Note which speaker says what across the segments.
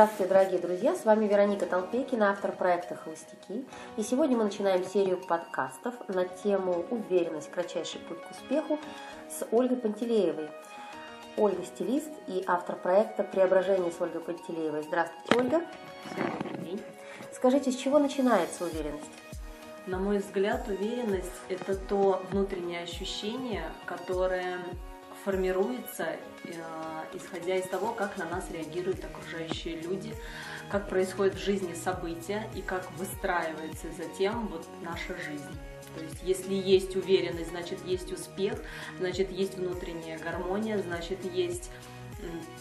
Speaker 1: Здравствуйте, дорогие друзья! С вами Вероника Толпекина, автор проекта «Холостяки». И сегодня мы начинаем серию подкастов на тему «Уверенность. Кратчайший путь к успеху» с Ольгой Пантелеевой. Ольга – стилист и автор проекта «Преображение с Ольгой Пантелеевой». Здравствуйте, Ольга!
Speaker 2: День!
Speaker 1: Скажите, с чего начинается уверенность?
Speaker 2: На мой взгляд, уверенность – это то внутреннее ощущение, которое формируется, э, исходя из того, как на нас реагируют окружающие люди, как происходят в жизни события и как выстраивается затем вот наша жизнь. То есть, если есть уверенность, значит, есть успех, значит, есть внутренняя гармония, значит, есть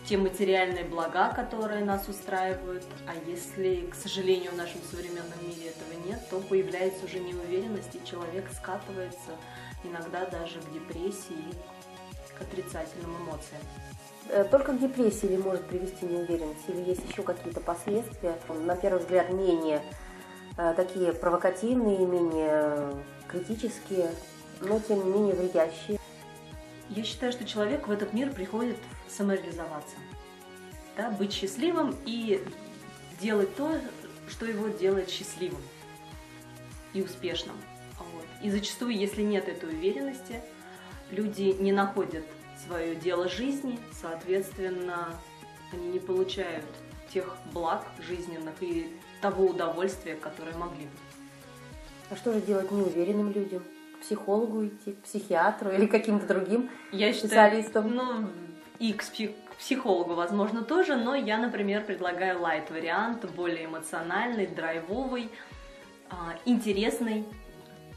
Speaker 2: те материальные блага, которые нас устраивают, а если, к сожалению, в нашем современном мире этого нет, то появляется уже неуверенность, и человек скатывается иногда даже к депрессии, к отрицательным эмоциям.
Speaker 1: Э, только к депрессии может привести неуверенность, или есть еще какие-то последствия, на первый взгляд, менее э, такие провокативные, менее критические, но тем не менее вредящие?
Speaker 2: Я считаю, что человек в этот мир приходит самореализоваться, да, быть счастливым и делать то, что его делает счастливым и успешным. Вот. И зачастую, если нет этой уверенности, люди не находят свое дело жизни, соответственно, они не получают тех благ жизненных и того удовольствия, которое могли бы.
Speaker 1: А что же делать неуверенным людям? К психологу идти, к психиатру или каким-то другим я специалистам?
Speaker 2: Считаю, ну, и к, к психологу, возможно, тоже, но я, например, предлагаю лайт-вариант, более эмоциональный, драйвовый, а, интересный,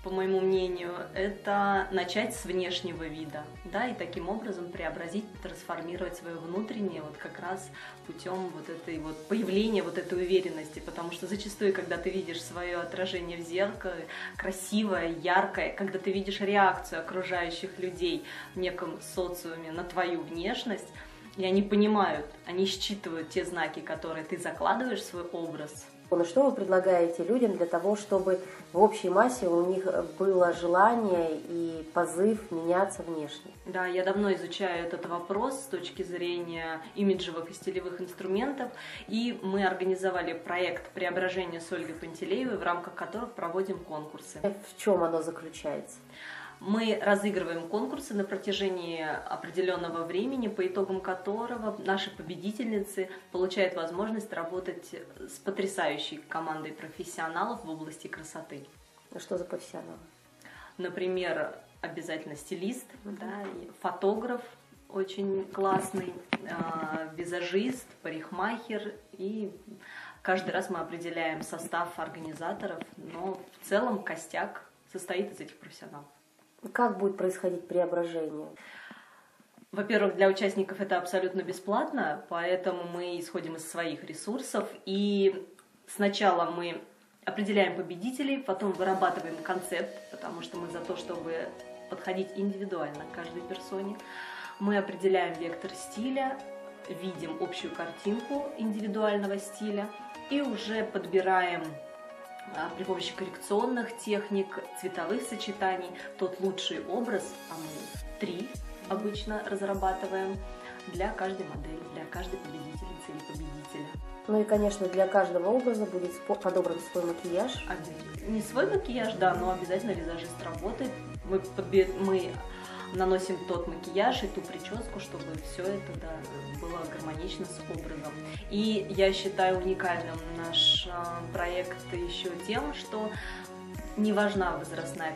Speaker 2: по моему мнению, это начать с внешнего вида, да, и таким образом преобразить, трансформировать свое внутреннее вот как раз путем вот этой вот появления вот этой уверенности, потому что зачастую, когда ты видишь свое отражение в зеркале, красивое, яркое, когда ты видишь реакцию окружающих людей в неком социуме на твою внешность, и они понимают, они считывают те знаки, которые ты закладываешь в свой образ,
Speaker 1: но что вы предлагаете людям для того, чтобы в общей массе у них было желание и позыв меняться внешне?
Speaker 2: Да, я давно изучаю этот вопрос с точки зрения имиджевых и стилевых инструментов, и мы организовали проект преображения с Ольгой Пантелеевой, в рамках которых проводим конкурсы.
Speaker 1: В чем оно заключается?
Speaker 2: Мы разыгрываем конкурсы на протяжении определенного времени, по итогам которого наши победительницы получают возможность работать с потрясающей командой профессионалов в области красоты.
Speaker 1: А что за профессионалы?
Speaker 2: Например, обязательно стилист, mm-hmm. да, фотограф очень классный, э, визажист, парикмахер и каждый раз мы определяем состав организаторов, но в целом костяк состоит из этих профессионалов.
Speaker 1: Как будет происходить преображение?
Speaker 2: Во-первых, для участников это абсолютно бесплатно, поэтому мы исходим из своих ресурсов. И сначала мы определяем победителей, потом вырабатываем концепт, потому что мы за то, чтобы подходить индивидуально к каждой персоне. Мы определяем вектор стиля, видим общую картинку индивидуального стиля и уже подбираем при помощи коррекционных техник, цветовых сочетаний тот лучший образ, а мы три обычно разрабатываем для каждой модели, для каждой победительницы или победителя.
Speaker 1: Ну и, конечно, для каждого образа будет подобран свой макияж.
Speaker 2: Не свой макияж, да, но обязательно визажист работает. Мы, подбер... мы наносим тот макияж и ту прическу, чтобы все это да, было гармонично с образом. И я считаю уникальным наш а, проект еще тем, что не важна возрастная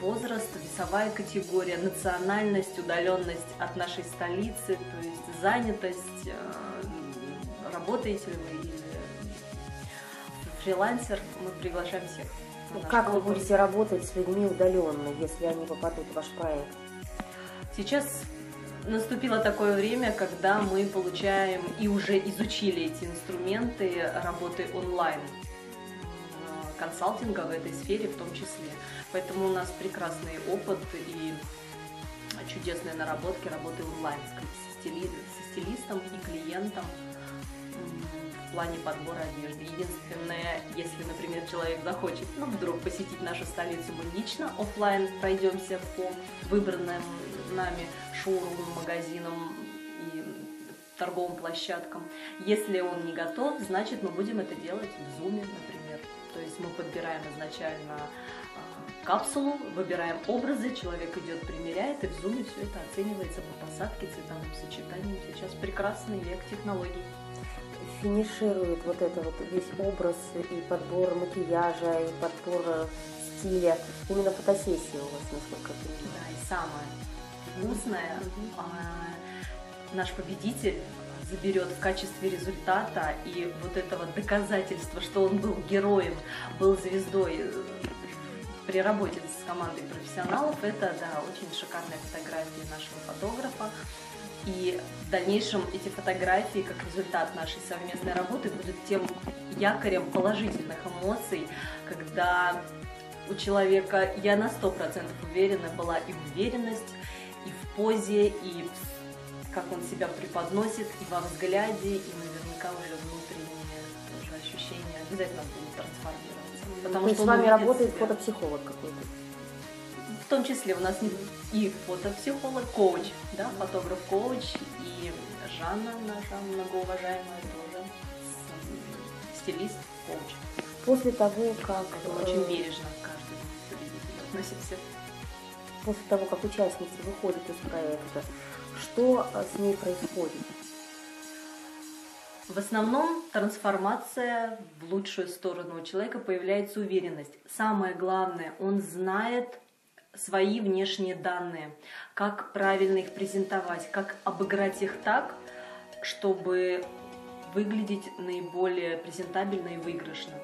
Speaker 2: возраст, весовая категория, национальность, удаленность от нашей столицы, то есть занятость, а, работаете ли вы или фрилансер, мы приглашаем всех.
Speaker 1: Как вы будете работать с людьми удаленно, если они попадут в ваш проект?
Speaker 2: Сейчас наступило такое время, когда мы получаем и уже изучили эти инструменты работы онлайн э, консалтинга в этой сфере в том числе. Поэтому у нас прекрасный опыт и чудесные наработки работы онлайн с, стилистом и клиентом в плане подбора одежды. Единственное, если, например, человек захочет, ну, вдруг посетить нашу столицу, мы лично офлайн пройдемся по выбранным нами шоурум, магазинам и торговым площадкам. Если он не готов, значит мы будем это делать в Zoom, например. То есть мы подбираем изначально а, капсулу, выбираем образы, человек идет, примеряет, и в зуме все это оценивается по посадке, цветовым сочетаниям. Сейчас прекрасный век технологий.
Speaker 1: Финиширует вот это вот весь образ и подбор макияжа, и подбор стиля. Именно фотосессия у вас, насколько я понимаю.
Speaker 2: Да, и самое вкусное, а, наш победитель заберет в качестве результата и вот этого доказательства, что он был героем, был звездой э, при работе с командой профессионалов, это, да, очень шикарная фотография нашего фотографа. И в дальнейшем эти фотографии, как результат нашей совместной работы, будут тем якорем положительных эмоций, когда у человека, я на сто процентов уверена, была и уверенность, и в позе, и как он себя преподносит, и во взгляде, и наверняка уже внутренние тоже ощущения обязательно будут трансформироваться.
Speaker 1: Потому То что с вами работает себя. фотопсихолог какой-то?
Speaker 2: В том числе у нас и фотопсихолог, коуч, да, фотограф-коуч, и Жанна, наша многоуважаемая тоже, стилист, коуч.
Speaker 1: После того, как...
Speaker 2: Поэтому очень э, бережно к каждому победителю относимся.
Speaker 1: После того, как участница выходит из проекта, что э, с ней происходит?
Speaker 2: В основном трансформация в лучшую сторону у человека появляется уверенность. Самое главное, он знает свои внешние данные, как правильно их презентовать, как обыграть их так, чтобы выглядеть наиболее презентабельно и выигрышно.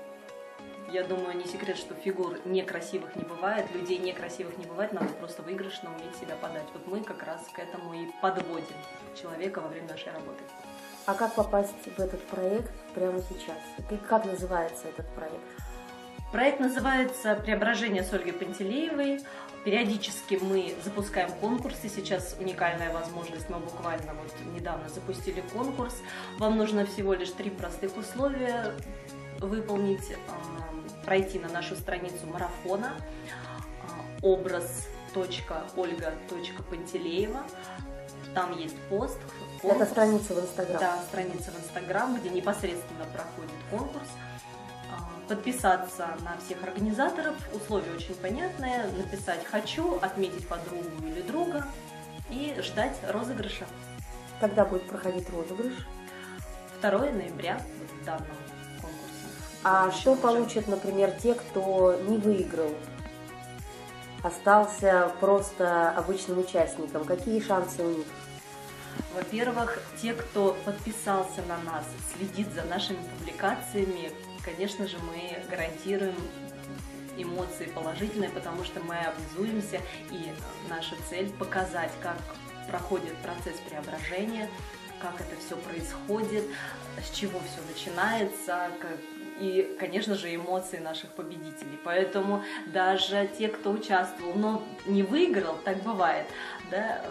Speaker 2: Я думаю, не секрет, что фигур некрасивых не бывает, людей некрасивых не бывает, надо просто выигрышно уметь себя подать. Вот мы как раз к этому и подводим человека во время нашей работы.
Speaker 1: А как попасть в этот проект прямо сейчас? И как называется этот проект?
Speaker 2: Проект называется «Преображение с Ольгой Пантелеевой». Периодически мы запускаем конкурсы. Сейчас уникальная возможность. Мы буквально вот недавно запустили конкурс. Вам нужно всего лишь три простых условия выполнить пройти на нашу страницу марафона образ.ольга.пантелеева. Там есть пост.
Speaker 1: Конкурс. Это страница в Инстаграм.
Speaker 2: Да, страница в Инстаграм, где непосредственно проходит конкурс. Подписаться на всех организаторов. Условия очень понятные. Написать «хочу», отметить подругу или друга и ждать розыгрыша.
Speaker 1: Когда будет проходить розыгрыш?
Speaker 2: 2 ноября в данном
Speaker 1: а что получат, например, те, кто не выиграл, остался просто обычным участником? Какие шансы у них?
Speaker 2: Во-первых, те, кто подписался на нас, следит за нашими публикациями, конечно же, мы гарантируем эмоции положительные, потому что мы обязуемся, и наша цель показать, как проходит процесс преображения, как это все происходит, с чего все начинается, как, и, конечно же, эмоции наших победителей. Поэтому даже те, кто участвовал, но не выиграл, так бывает, да,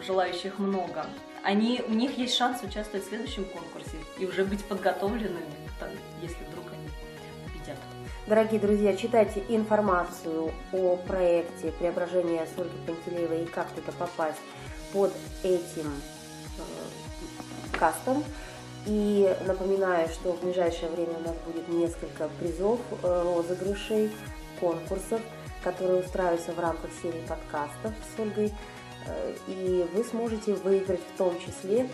Speaker 2: желающих много, они, у них есть шанс участвовать в следующем конкурсе и уже быть подготовленными, если вдруг они победят.
Speaker 1: Дорогие друзья, читайте информацию о проекте «Преображение с Ольгой Пантелеевой» и как туда попасть под этим э, кастом. И напоминаю, что в ближайшее время у нас будет несколько призов, э, розыгрышей, конкурсов, которые устраиваются в рамках серии подкастов с Ольгой. Э, и вы сможете выиграть в том числе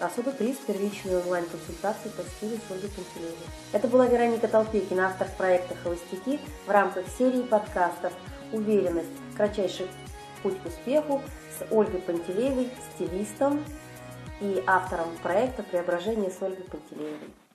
Speaker 1: особый приз первичной онлайн-консультации по стилю с Ольгой Пантелеевой. Это была Вероника Толпекина, автор проекта «Холостяки» в рамках серии подкастов «Уверенность. Кратчайший путь к успеху» с Ольгой Пантелеевой, стилистом, и автором проекта «Преображение с Ольгой Пантелеевой».